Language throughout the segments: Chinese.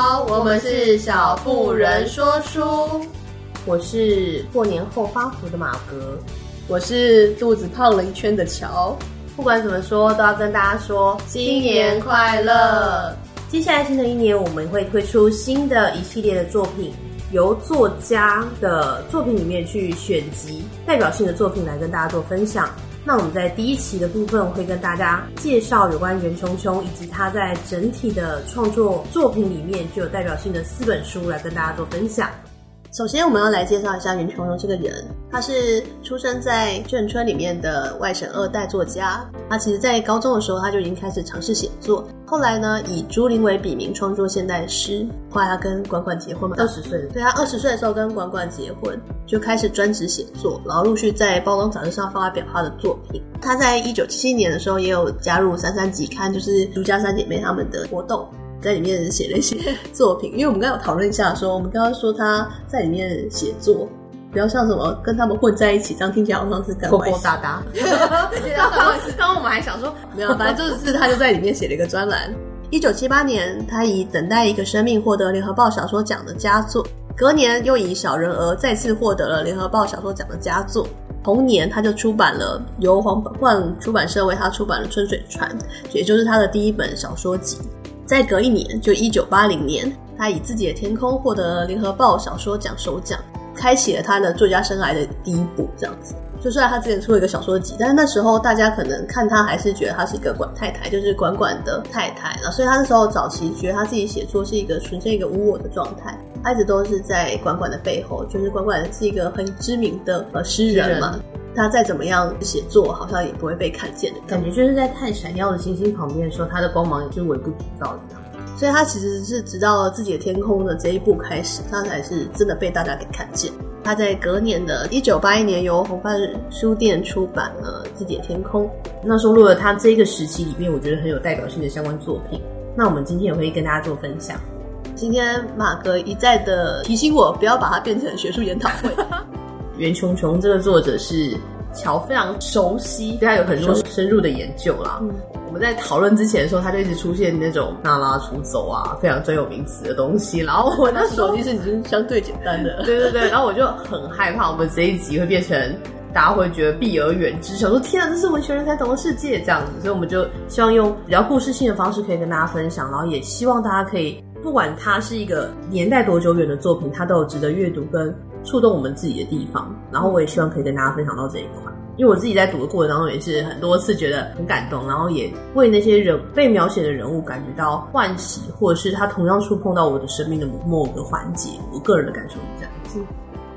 好，我们是小妇人说书。我是过年后发福的马格，我是肚子胖了一圈的乔。不管怎么说，都要跟大家说新年快乐。接下来新的一年，我们会推出新的一系列的作品，由作家的作品里面去选集代表性的作品来跟大家做分享。那我们在第一期的部分，会跟大家介绍有关袁琼琼以及他在整体的创作作品里面具有代表性的四本书来跟大家做分享。首先，我们要来介绍一下袁琼荣这个人。他是出生在眷村里面的外省二代作家。他其实，在高中的时候，他就已经开始尝试写作。后来呢，以朱琳为笔名创作现代诗。后来他跟管管结婚嘛，二十岁。对，他二十岁的时候跟管管结婚，就开始专职写作，然后陆续在包装杂志上发表他的作品。他在一九七七年的时候也有加入三三集刊，就是朱家三姐妹他们的活动，在里面写了一些作品。因为我们刚刚有讨论一下说，说我们刚刚说他在里面写作。不要像什么跟他们混在一起，这样听起来好像是干坏事。哒哒。刚刚我们还想说，没有，反正就是他就在里面写了一个专栏。一九七八年，他以《等待一个生命》获得联合报小说奖的佳作。隔年又以《小人儿》再次获得了联合报小说奖的佳作。同年，他就出版了由皇冠出版社为他出版的《春水船》，也就是他的第一本小说集。再隔一年，就一九八零年，他以《自己的天空》获得了联合报小说奖首奖。开启了他的作家生涯的第一步，这样子。就虽然他之前出了一个小说集，但是那时候大家可能看他还是觉得他是一个管太太，就是管管的太太。所以他那时候早期觉得他自己写作是一个纯粹一个无我的状态，他一直都是在管管的背后，就是管管是一个很知名的呃诗人嘛。他再怎么样写作，好像也不会被看见的感觉，就是在太闪耀的星星旁边的时候，他的光芒也就是微不足道一样。所以他其实是直到自己的天空的这一步开始，他才是真的被大家给看见。他在隔年的一九八一年由红帆书店出版了自己的天空，那收录了他这个时期里面我觉得很有代表性的相关作品。那我们今天也会跟大家做分享。今天马哥一再的提醒我不要把它变成学术研讨会。袁琼琼这个作者是乔非常熟悉，对他有很多深入的研究啦。嗯我们在讨论之前的时候，他就一直出现那种娜拉出走啊，非常专有名词的东西。然后我那时候其实已经相对简单的，对对对。然后我就很害怕，我们这一集会变成大家会觉得避而远之，想说天啊，这是文学人才懂的世界这样子。所以我们就希望用比较故事性的方式可以跟大家分享，然后也希望大家可以，不管它是一个年代多久远的作品，它都有值得阅读跟触动我们自己的地方。然后我也希望可以跟大家分享到这一块。因为我自己在读的过程当中，也是很多次觉得很感动，然后也为那些人被描写的人物感觉到欢喜，或者是他同样触碰到我的生命的某个环节。我个人的感受是这样子。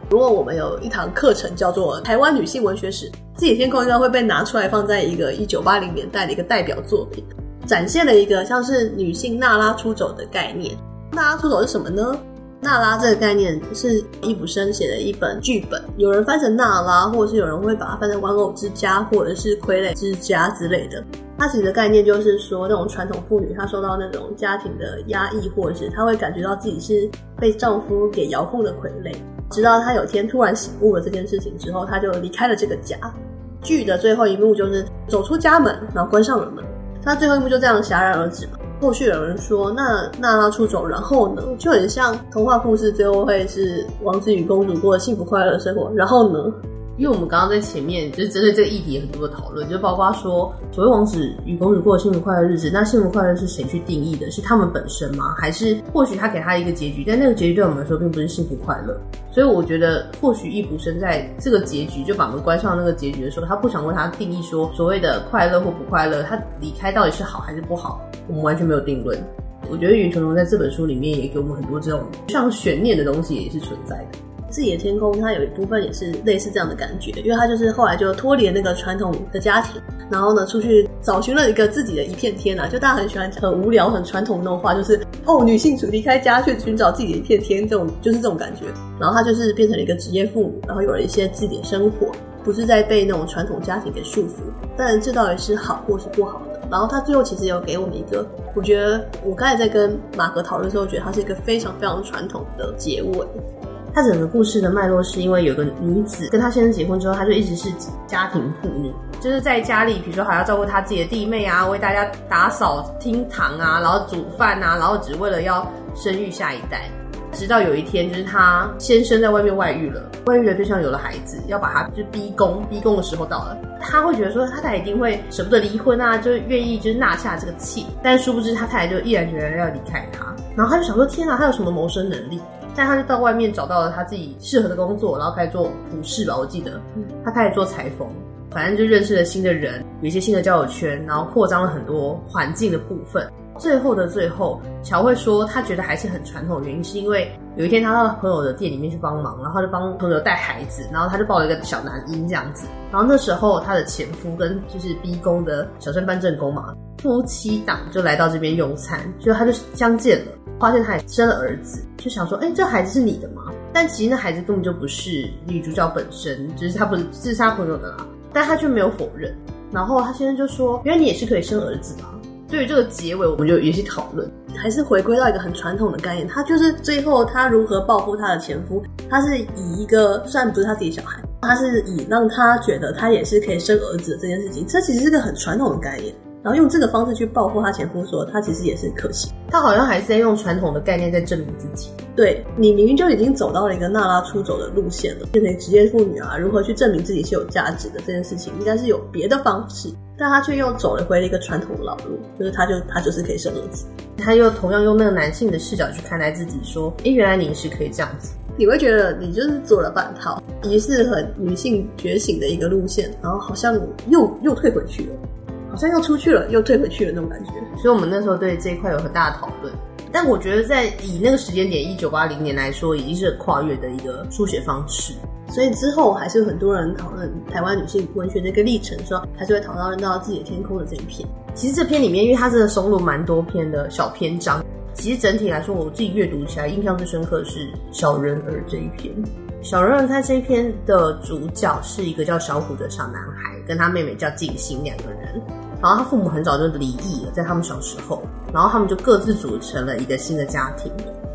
如果我们有一堂课程叫做《台湾女性文学史》，自己天空应该会被拿出来放在一个一九八零年代的一个代表作品，展现了一个像是女性娜拉出走的概念。娜拉出走是什么呢？娜拉这个概念是易卜生写的一本剧本，有人翻成娜拉，或者是有人会把它翻成玩偶之家，或者是傀儡之家之类的。它其实的概念就是说，那种传统妇女她受到那种家庭的压抑，或者是她会感觉到自己是被丈夫给遥控的傀儡，直到她有天突然醒悟了这件事情之后，她就离开了这个家。剧的最后一幕就是走出家门，然后关上了门，她最后一幕就这样戛然而止。后续有人说，那娜拉出走，然后呢，就很像童话故事，最后会是王子与公主过幸福快乐生活，然后呢？因为我们刚刚在前面就是针对这个议题很多的讨论，就包括说所谓王子与公主过幸福快乐日子，那幸福快乐是谁去定义的？是他们本身吗？还是或许他给他一个结局，但那个结局对我们来说并不是幸福快乐。所以我觉得，或许易卜生在这个结局就把门关上那个结局的时候，他不想为他定义说所谓的快乐或不快乐，他离开到底是好还是不好，我们完全没有定论。我觉得袁琼琼在这本书里面也给我们很多这种像悬念的东西，也是存在的。自己的天空，它有一部分也是类似这样的感觉，因为他就是后来就脱离了那个传统的家庭，然后呢，出去找寻了一个自己的一片天啊，就大家很喜欢很无聊、很传统那种话，就是哦，女性主离开家去寻找自己的一片天，这种就是这种感觉。然后他就是变成了一个职业妇女，然后有了一些自己的生活，不是在被那种传统家庭给束缚。但这到底是好或是不好的？然后他最后其实有给我们一个，我觉得我刚才在跟马哥讨论的时候，觉得他是一个非常非常传统的结尾。他整个故事的脉络是因为有个女子跟他先生结婚之后，他就一直是家庭妇女，就是在家里，比如说还要照顾他自己的弟妹啊，为大家打扫厅堂啊，然后煮饭啊，然后只为了要生育下一代。直到有一天，就是他先生在外面外遇了，外遇的对象有了孩子，要把他就逼宫，逼宫的时候到了，他会觉得说他太太一定会舍不得离婚啊，就愿意就是纳下这个妾，但殊不知他太太就毅然决然要离开他，然后他就想说天啊，他有什么谋生能力？但他就到外面找到了他自己适合的工作，然后开始做服饰吧，我记得，他开始做裁缝，反正就认识了新的人，有一些新的交友圈，然后扩张了很多环境的部分。最后的最后，乔会说他觉得还是很传统原因，是因为有一天他到朋友的店里面去帮忙，然后就帮朋友带孩子，然后他就抱了一个小男婴这样子。然后那时候他的前夫跟就是逼宫的小三班正宫嘛，夫妻档就来到这边用餐，就他就相见了，发现他也生了儿子，就想说，哎，这孩子是你的吗？但其实那孩子根本就不是女主角本身，就是他不是自杀朋友的啦，但他却没有否认。然后他先生就说，因为你也是可以生儿子嘛？对于这个结尾，我们就也去讨论，还是回归到一个很传统的概念。他就是最后他如何报复他的前夫，他是以一个虽然不是他自己小孩，他是以让他觉得他也是可以生儿子的这件事情，这其实是个很传统的概念。然后用这个方式去报复她前夫，说她其实也是可行。她好像还是在用传统的概念在证明自己。对，你明明就已经走到了一个娜拉出走的路线了，变成职业妇女啊，如何去证明自己是有价值的这件事情，应该是有别的方式。但她却又走了回了一个传统的老路，就是她就她就是可以生儿子。她又同样用那个男性的视角去看待自己，说：“诶，原来你是可以这样子。”你会觉得你就是做了半套，疑似很女性觉醒的一个路线，然后好像又又退回去了。好像又出去了，又退回去了那种感觉，所以我们那时候对这一块有很大的讨论。但我觉得在以那个时间点一九八零年来说，已经是跨越的一个书写方式。所以之后还是有很多人讨论台湾女性文学的一个历程，说还是会讨论到自己的天空的这一篇。其实这篇里面，因为它真的收录蛮多篇的小篇章，其实整体来说，我自己阅读起来印象最深刻的是《小人儿》这一篇。《小人儿》他这一篇的主角是一个叫小虎的小男孩，跟他妹妹叫静心两个人。然后他父母很早就离异了，在他们小时候，然后他们就各自组成了一个新的家庭。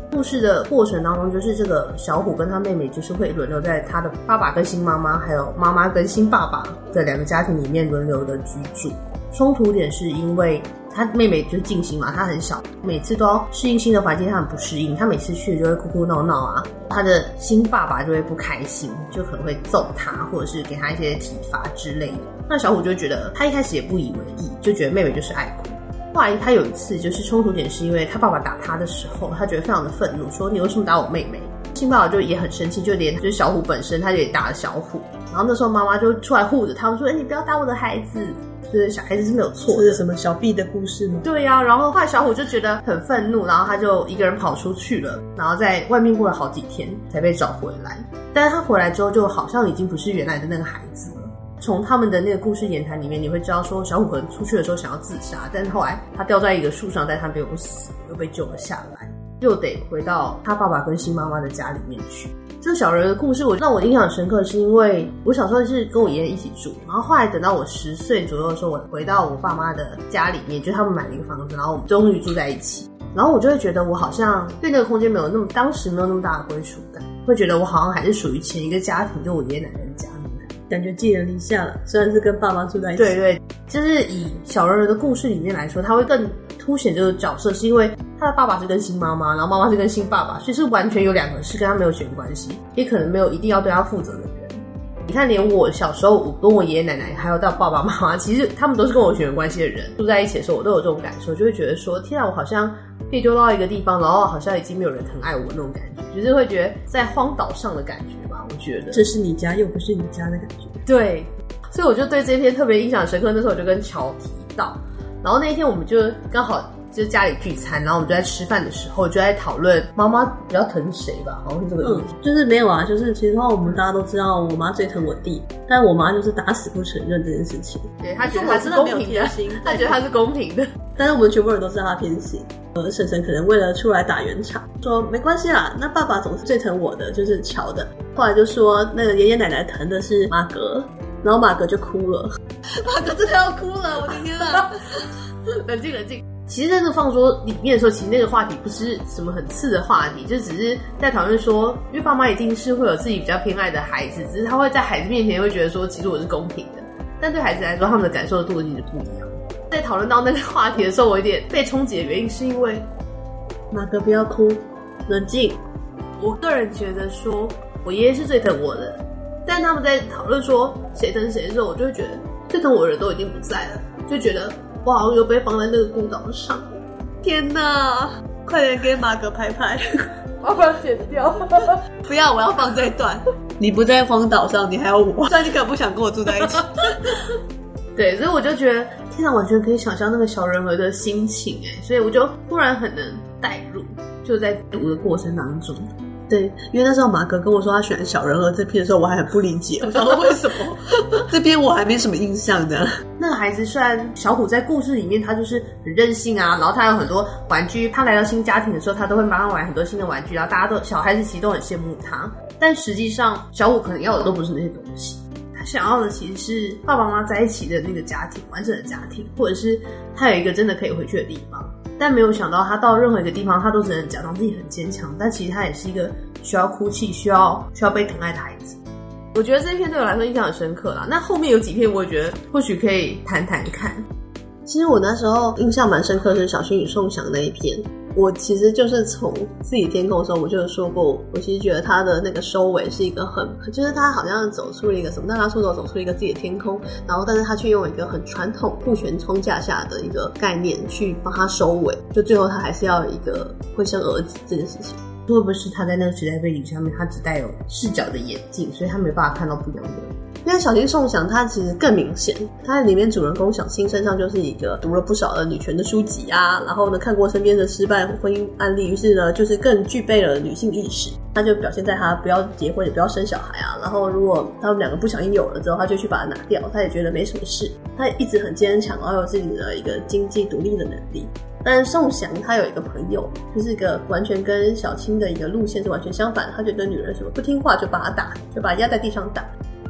故事的过程当中，就是这个小虎跟他妹妹，就是会轮流在他的爸爸跟新妈妈，还有妈妈跟新爸爸的两个家庭里面轮流的居住。冲突点是因为他妹妹就是静心嘛，她很小，每次都要适应新的环境，她很不适应，她每次去就会哭哭闹闹啊。他的新爸爸就会不开心，就可能会揍他，或者是给他一些体罚之类的。那小虎就觉得，他一开始也不以为意，就觉得妹妹就是爱哭。后来他有一次就是冲突点，是因为他爸爸打他的时候，他觉得非常的愤怒，说你为什么打我妹妹？新爸爸就也很生气，就连就是小虎本身，他就也打了小虎。然后那时候妈妈就出来护着他们，说：“哎，你不要打我的孩子，就是小孩子是没有错。”是什么小 B 的故事吗？对呀、啊。然后后来小虎就觉得很愤怒，然后他就一个人跑出去了，然后在外面过了好几天才被找回来。但是他回来之后，就好像已经不是原来的那个孩子。从他们的那个故事言谈里面，你会知道说，小虎可能出去的时候想要自杀，但是后来他掉在一个树上，但他没有死，又被救了下来，又得回到他爸爸跟新妈妈的家里面去。这个小人的故事，我让我印象深刻，是因为我小时候是跟我爷爷一起住，然后后来等到我十岁左右的时候，我回到我爸妈的家里面，就他们买了一个房子，然后我们终于住在一起，然后我就会觉得我好像对那个空间没有那么，当时没有那么大的归属感，会觉得我好像还是属于前一个家庭，就我爷爷奶奶的家。感觉寄人篱下了，虽然是跟爸妈住在一起。对对，就是以小人儿的故事里面来说，他会更凸显这个角色，是因为他的爸爸是跟新妈妈，然后妈妈是跟新爸爸，所以是完全有两个是跟他没有血缘关系，也可能没有一定要对他负责的人。你看，连我小时候，我跟我爷爷奶奶，还有到爸爸妈妈，其实他们都是跟我血缘关系的人，住在一起的时候，我都有这种感受，就会觉得说，天啊，我好像被丢到一个地方，然后好像已经没有人疼爱我那种感觉，就是会觉得在荒岛上的感觉。我觉得这是你家，又不是你家的感觉。对，所以我就对这篇特别印象深刻。那时候我就跟乔提到，然后那一天我们就刚好。就是家里聚餐，然后我们就在吃饭的时候就在讨论妈妈比较疼谁吧，好像是这个意思。嗯，就是没有啊，就是其实的话，我们大家都知道，我妈最疼我弟，但我妈就是打死不承认这件事情。对，她觉得她是公平的，她觉得她是公平的，但是我们全部人都知道她偏心。呃，婶婶可能为了出来打圆场，说没关系啦，那爸爸总是最疼我的，就是乔的。后来就说那个爷爷奶奶疼的是马格，然后马格就哭了，马格真的要哭了，我的天啊！冷 静冷静。其实在这放说里面的时候，其实那个话题不是什么很刺的话题，就只是在讨论说，因为爸妈一定是会有自己比较偏爱的孩子，只是他会在孩子面前会觉得说，其实我是公平的。但对孩子来说，他们的感受度其实不一样。在讨论到那个话题的时候，我有点被冲击的原因是因为，马哥不要哭，冷静。我个人觉得说，我爷爷是最疼我的，但他们在讨论说谁疼谁的时候，我就会觉得最疼我的人都已经不在了，就觉得我好像又被放在那个孤岛上。天哪！快点给马哥拍拍，我要不要剪掉？不要，我要放这段。你不在荒岛上，你还要我？虽然你可能不想跟我住在一起。对，所以我就觉得，天哪，完全可以想象那个小人儿的心情哎，所以我就突然很能带入，就在读的过程当中。对，因为那时候马哥跟我说他选小人儿这篇的时候，我还很不理解，我想说为什么 这篇我还没什么印象的。那个孩子虽然小虎在故事里面他就是很任性啊，然后他有很多玩具，他来到新家庭的时候，他都会帮他玩很多新的玩具，然后大家都小孩子其实都很羡慕他，但实际上小虎可能要的都不是那些东西。想要的其实是爸爸妈妈在一起的那个家庭，完整的家庭，或者是他有一个真的可以回去的地方。但没有想到，他到任何一个地方，他都只能假装自己很坚强，但其实他也是一个需要哭泣、需要需要被疼爱的孩子。我觉得这一篇对我来说印象很深刻啦。那后面有几篇，我也觉得或许可以谈谈看。其实我那时候印象蛮深刻的是小薰与宋翔那一篇。我其实就是从自己天空的时候，我就说过，我其实觉得他的那个收尾是一个很，就是他好像走出了一个什么，那他出走走出了一个自己的天空，然后但是他却用一个很传统父权框架下的一个概念去帮他收尾，就最后他还是要一个会生儿子这件事情。会不会是他在那个时代背景下面，他只带有视角的眼镜，所以他没办法看到不一样的。因为小青宋想，他其实更明显，他在里面主人公小青身上就是一个读了不少的女权的书籍啊，然后呢看过身边的失败婚姻案例，于是呢就是更具备了女性意识。他就表现在他不要结婚也不要生小孩啊，然后如果他们两个不小心有了之后，他就去把它拿掉，他也觉得没什么事。他一直很坚强，然后有自己的一个经济独立的能力。但是宋祥他有一个朋友，就是一个完全跟小青的一个路线是完全相反，他觉得女人什么不听话就把他打，就把他压在地上打。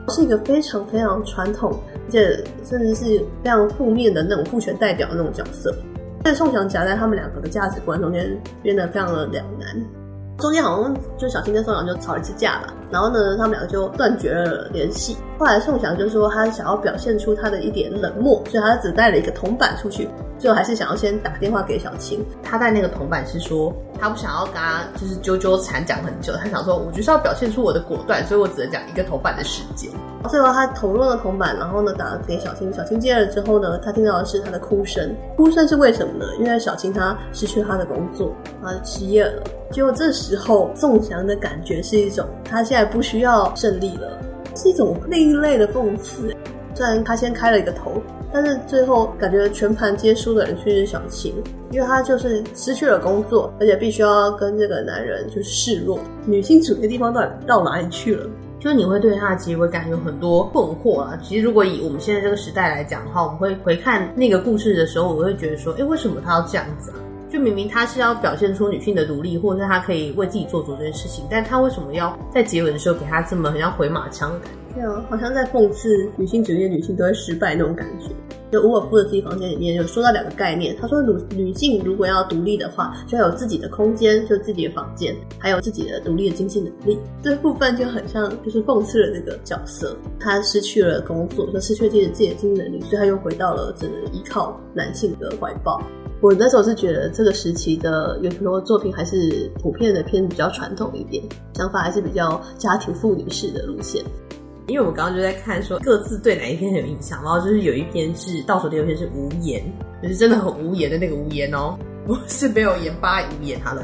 是一个非常非常传统，而且甚至是非常负面的那种父权代表的那种角色，在宋祥夹在他们两个的价值观中间，变得非常的两难。中间好像就小新跟宋阳就吵了一次架吧，然后呢，他们两个就断绝了联系。后来宋翔就说他想要表现出他的一点冷漠，所以他只带了一个铜板出去。最后还是想要先打电话给小青。他带那个铜板是说，他不想要跟他就是纠纠缠讲很久，他想说，我就是要表现出我的果断，所以我只能讲一个铜板的时间。最后他投入了铜板，然后呢打给小青。小青接了之后呢，他听到的是他的哭声。哭声是为什么呢？因为小青他失去了他的工作，他失业了。结果这时候宋翔的感觉是一种，他现在不需要胜利了，是一种另一类的讽刺。虽然他先开了一个头。但是最后感觉全盘皆输的人却是小青，因为她就是失去了工作，而且必须要跟这个男人就示弱。女性主义的地方到底到哪里去了？就你会对她的结尾感有很多困惑啊。其实如果以我们现在这个时代来讲的话，我们会回看那个故事的时候，我会觉得说，哎，为什么她要这样子啊？就明明她是要表现出女性的独立，或者是她可以为自己做主这件事情，但她为什么要在结尾的时候给她这么很像回马枪的感觉？对啊，好像在讽刺女性主义的女性都会失败那种感觉。就伍尔夫的自己房间里面有说到两个概念，他说女女性如果要独立的话，就要有自己的空间，就自己的房间，还有自己的独立的经济能力。这部分就很像就是讽刺了这个角色，他失去了工作，就失去了自己的自己的经济能力，所以他又回到了只能依靠男性的怀抱。我那时候是觉得这个时期的有很多作品还是普遍的偏比较传统一点，想法还是比较家庭妇女式的路线。因为我们刚刚就在看说各自对哪一篇很有印象，然后就是有一篇是倒数第二篇是无言，就是真的很无言的那个无言哦，不是没有盐巴无言。哈喽，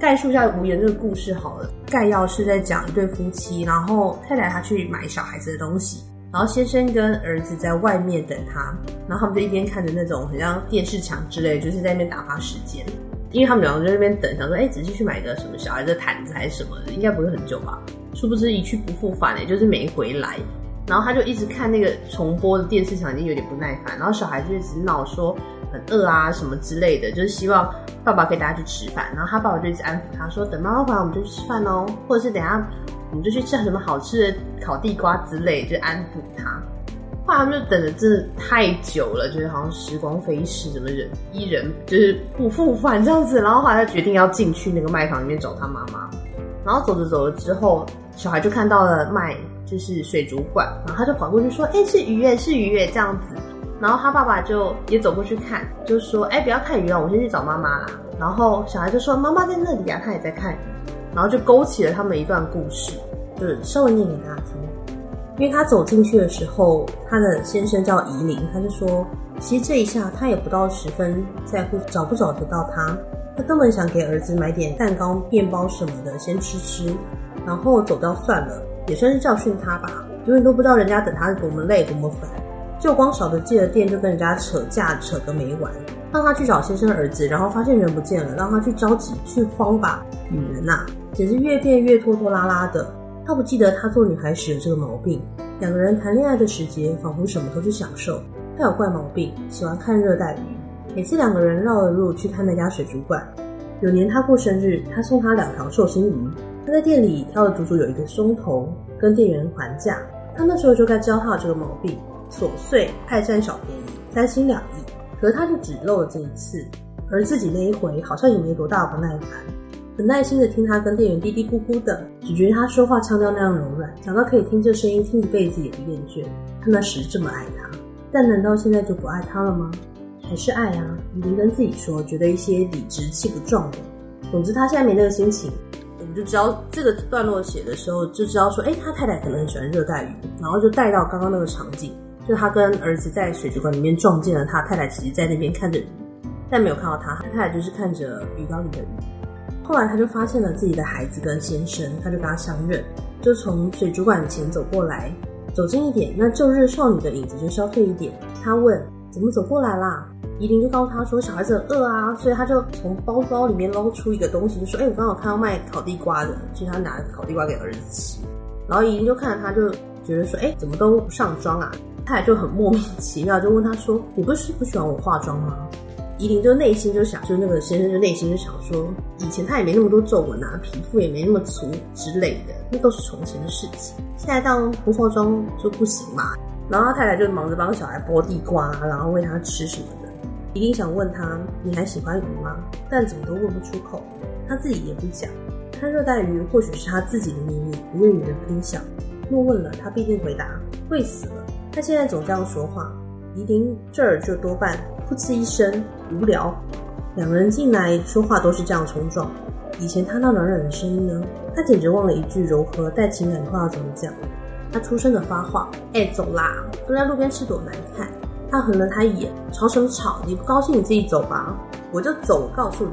概述一下无言这个故事好了，概要是在讲一对夫妻，然后太太她去买小孩子的东西，然后先生跟儿子在外面等他，然后他们就一边看着那种很像电视墙之类，就是在那边打发时间，因为他们两个在那边等，想说哎，仔细去买个什么小孩的毯子还是什么的，应该不会很久吧。殊不知一去不复返，哎，就是没回来。然后他就一直看那个重播的电视墙，已经有点不耐烦。然后小孩就一直闹说很饿啊什么之类的，就是希望爸爸可以带他去吃饭。然后他爸爸就一直安抚他说：“等妈妈回来我们就去吃饭哦，或者是等下我们就去吃什么好吃的烤地瓜之类，就安抚他。”后来他们就等的真的太久了，就是好像时光飞逝，怎么忍一人就是不复返这样子。然后后来他决定要进去那个卖房里面找他妈妈。然后走着走着之后，小孩就看到了卖就是水族馆，然后他就跑过去说：“哎、是鱼耶，是鱼耶。”这样子。然后他爸爸就也走过去看，就说：“哎、不要看鱼了，我先去找妈妈啦。”然后小孩就说：“妈妈在那里、啊，他也在看。”然后就勾起了他们一段故事，是稍微念给大家听。因为他走进去的时候，他的先生叫宜林，他就说，其实这一下他也不到十分在乎找不找得到他，他根本想给儿子买点蛋糕、面包什么的先吃吃，然后走掉算了，也算是教训他吧。永远都不知道人家等他多么累多么烦，就光少的进了店就跟人家扯架扯个没完，让他去找先生儿子，然后发现人不见了，让他去着急去慌吧，女人呐、简直越变越拖拖拉拉的。他不记得他做女孩时有这个毛病。两个人谈恋爱的时节，仿佛什么都是享受。他有怪毛病，喜欢看热带鱼。每次两个人绕了路去看那家水族馆。有年他过生日，他送他两条寿星鱼。他在店里挑了足足有一个钟头，跟店员还价。他那时候就该教他有这个毛病，琐碎爱占小便宜，三心两意。可是他就只漏了这一次，而自己那一回好像也没多大不耐烦。很耐心的听他跟店员嘀嘀咕咕的，只觉得他说话腔调那样柔软，讲到可以听这声音听一辈子也不厌倦。他那时这么爱他，但难道现在就不爱他了吗？还是爱啊？宜林跟自己说，觉得一些理直气不壮的。总之他现在没那个心情。我们就知道这个段落写的时候，就知道说，哎，他太太可能很喜欢热带鱼，然后就带到刚刚那个场景，就他跟儿子在水族馆里面撞见了他太太，其实在那边看着鱼，但没有看到他，他太太就是看着鱼缸里的鱼。后来他就发现了自己的孩子跟先生，他就跟他相认，就从水族馆前走过来，走近一点，那旧日少女的影子就消退一点。他问：“怎么走过来啦？”宜林就告诉他说：“小孩子很饿啊，所以他就从包包里面捞出一个东西，就说：‘哎、我刚好看到卖烤地瓜的，所以他拿烤地瓜给儿子吃。’然后宜林就看着他，就觉得说：‘哎、怎么都不上妆啊？’他也就很莫名其妙，就问他说：‘你不是不喜欢我化妆吗？’宜林就内心就想，就那个先生就内心就想说，以前他也没那么多皱纹啊，皮肤也没那么粗之类的，那都是从前的事情。现在当不化妆就不行嘛。然后他太太就忙着帮小孩剥地瓜，然后喂他吃什么的。宜林想问他，你还喜欢鱼吗？但怎么都问不出口，他自己也不讲。看热带鱼或许是他自己的秘密，不愿与人分享。若问了，他必定回答会死了。他现在总这样说话。宜林这儿就多半噗嗤一声，无聊。两个人进来说话都是这样冲撞。以前他那软软的声音呢？他简直忘了一句柔和带情感的话要怎么讲。他出声的发话：“哎、走啦，蹲在路边吃多难看。”他横了他一眼：“吵什么吵？你不高兴你自己走吧。”我就走，告诉你。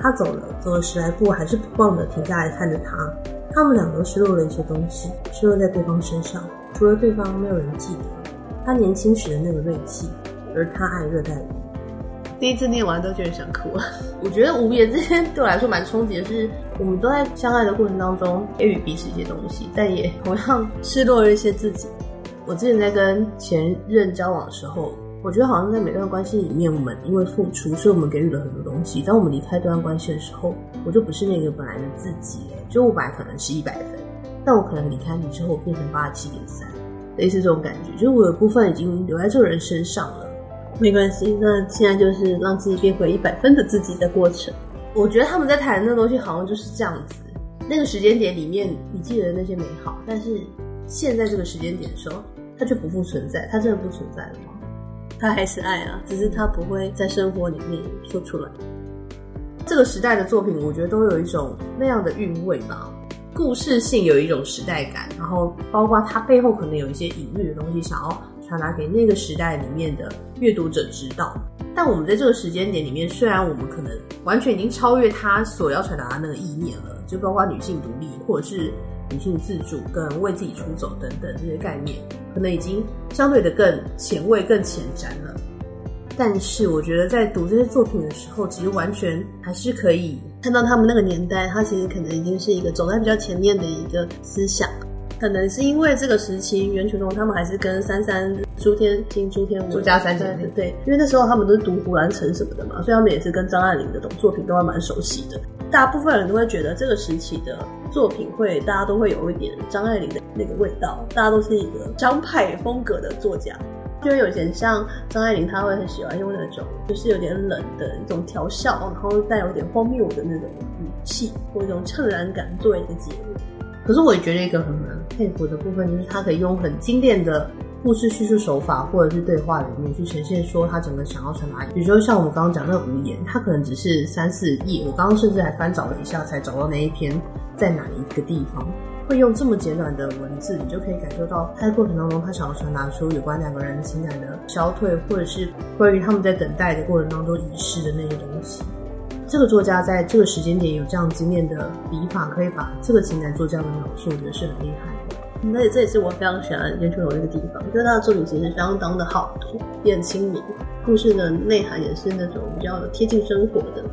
他走了，走了十来步，还是不忘的停下来看着他。他们两个失落了一些东西，失落在对方身上，除了对方，没有人记得。他年轻时的那个锐气，而他爱热带鱼。第一次念完都觉得想哭。我觉得无言之间对我来说蛮冲击的是，我们都在相爱的过程当中给予彼此一些东西，但也同样失落了一些自己。我之前在跟前任交往的时候，我觉得好像在每段关系里面，我们因为付出，所以我们给予了很多东西。当我们离开这段关系的时候，我就不是那个本来的自己，就我本来可能是一百分，但我可能离开你之后变成八十七点三。类似这种感觉，就是我有部分已经留在这个人身上了。没关系，那现在就是让自己变回一百分的自己的过程。我觉得他们在谈的那东西好像就是这样子。那个时间点里面，你记得那些美好，但是现在这个时间点的时候，它就不复存在。它真的不存在了吗？它还是爱啊，只是它不会在生活里面说出来。这个时代的作品，我觉得都有一种那样的韵味吧。故事性有一种时代感，然后包括它背后可能有一些隐喻的东西，想要传达给那个时代里面的阅读者知道。但我们在这个时间点里面，虽然我们可能完全已经超越他所要传达的那个意念了，就包括女性独立，或者是女性自主跟为自己出走等等这些概念，可能已经相对的更前卫、更前瞻了。但是我觉得在读这些作品的时候，其实完全还是可以看到他们那个年代，他其实可能已经是一个走在比较前面的一个思想。可能是因为这个时期，袁泉龙他们还是跟三三、朱天金、朱天文、朱家三姐妹，对，因为那时候他们都是读胡兰成什么的嘛，所以他们也是跟张爱玲的这种作品都还蛮熟悉的。大部分人都会觉得这个时期的作品会，大家都会有一点张爱玲的那个味道，大家都是一个张派风格的作家，就有点像张爱玲，她会很喜欢用那种就是有点冷的一种调笑，然后带有点荒谬的那种语气或一种怅然感作为一个结尾。可是我也觉得一个很难佩服的部分，就是他可以用很经典的。故事叙述手法，或者是对话里面去呈现说他整个想要传达，比如说像我们刚刚讲那个无言，他可能只是三四页，我刚刚甚至还翻找了一下才找到那一篇在哪一个地方，会用这么简短的文字，你就可以感受到他在过程当中他想要传达出有关两个人情感的消退，或者是关于他们在等待的过程当中遗失的那些东西。这个作家在这个时间点有这样经验的笔法，可以把这个情感做这样的描述，我觉得是很厉害的。那也这也是我非常喜欢严春荣那个地方，我觉得他的作品其实相当的好读，也很亲民，故事的内涵也是那种比较贴近生活的。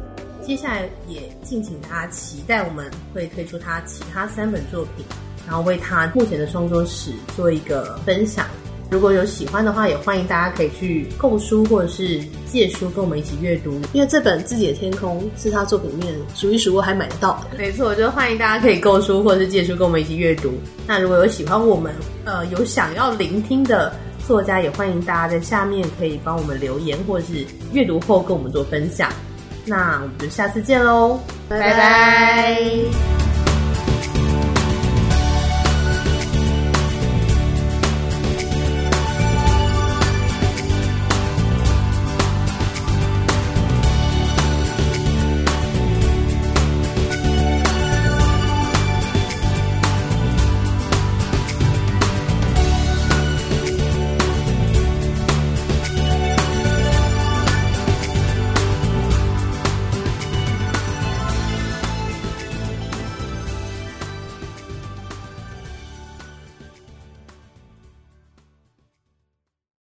接下来也敬请大家期待，我们会推出他其他三本作品，然后为他目前的创作史做一个分享。如果有喜欢的话，也欢迎大家可以去购书或者是借书跟我们一起阅读。因为这本《自己的天空》是他作品里面数一数二还买得到的。没错，我就欢迎大家可以购书或者是借书跟我们一起阅读。那如果有喜欢我们，呃，有想要聆听的作家，也欢迎大家在下面可以帮我们留言，或者是阅读后跟我们做分享。那我们就下次见喽，拜拜。拜拜。